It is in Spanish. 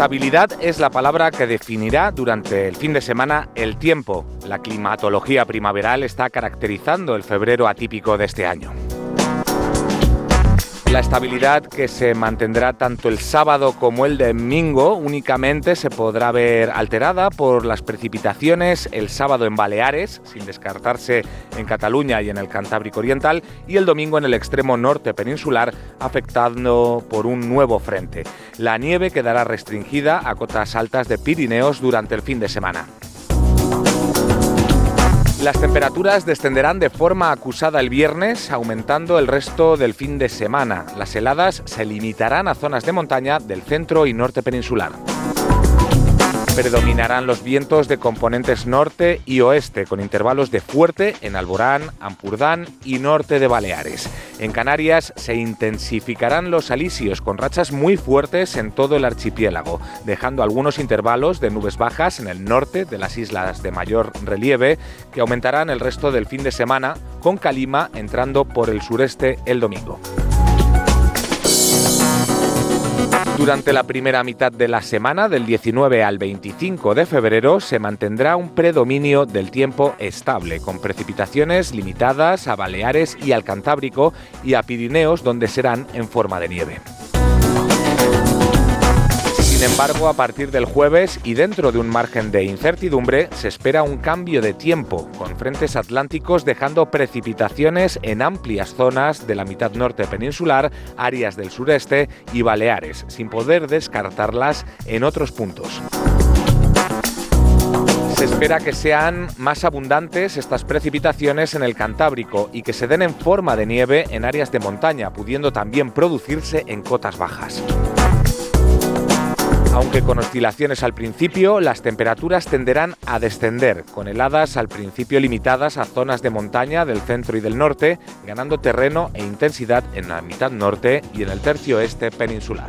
Estabilidad es la palabra que definirá durante el fin de semana el tiempo. La climatología primaveral está caracterizando el febrero atípico de este año. La estabilidad que se mantendrá tanto el sábado como el domingo únicamente se podrá ver alterada por las precipitaciones el sábado en Baleares, sin descartarse en Cataluña y en el Cantábrico Oriental, y el domingo en el extremo norte peninsular, afectando por un nuevo frente. La nieve quedará restringida a cotas altas de Pirineos durante el fin de semana. Las temperaturas descenderán de forma acusada el viernes, aumentando el resto del fin de semana. Las heladas se limitarán a zonas de montaña del centro y norte peninsular. Predominarán los vientos de componentes norte y oeste, con intervalos de fuerte en Alborán, Ampurdán y norte de Baleares. En Canarias se intensificarán los alisios con rachas muy fuertes en todo el archipiélago, dejando algunos intervalos de nubes bajas en el norte de las islas de mayor relieve, que aumentarán el resto del fin de semana, con calima entrando por el sureste el domingo. Durante la primera mitad de la semana, del 19 al 25 de febrero, se mantendrá un predominio del tiempo estable, con precipitaciones limitadas a Baleares y al Cantábrico y a Pirineos, donde serán en forma de nieve. Sin embargo, a partir del jueves y dentro de un margen de incertidumbre, se espera un cambio de tiempo, con frentes atlánticos dejando precipitaciones en amplias zonas de la mitad norte peninsular, áreas del sureste y Baleares, sin poder descartarlas en otros puntos. Se espera que sean más abundantes estas precipitaciones en el Cantábrico y que se den en forma de nieve en áreas de montaña, pudiendo también producirse en cotas bajas. Aunque con oscilaciones al principio, las temperaturas tenderán a descender, con heladas al principio limitadas a zonas de montaña del centro y del norte, ganando terreno e intensidad en la mitad norte y en el tercio este peninsular.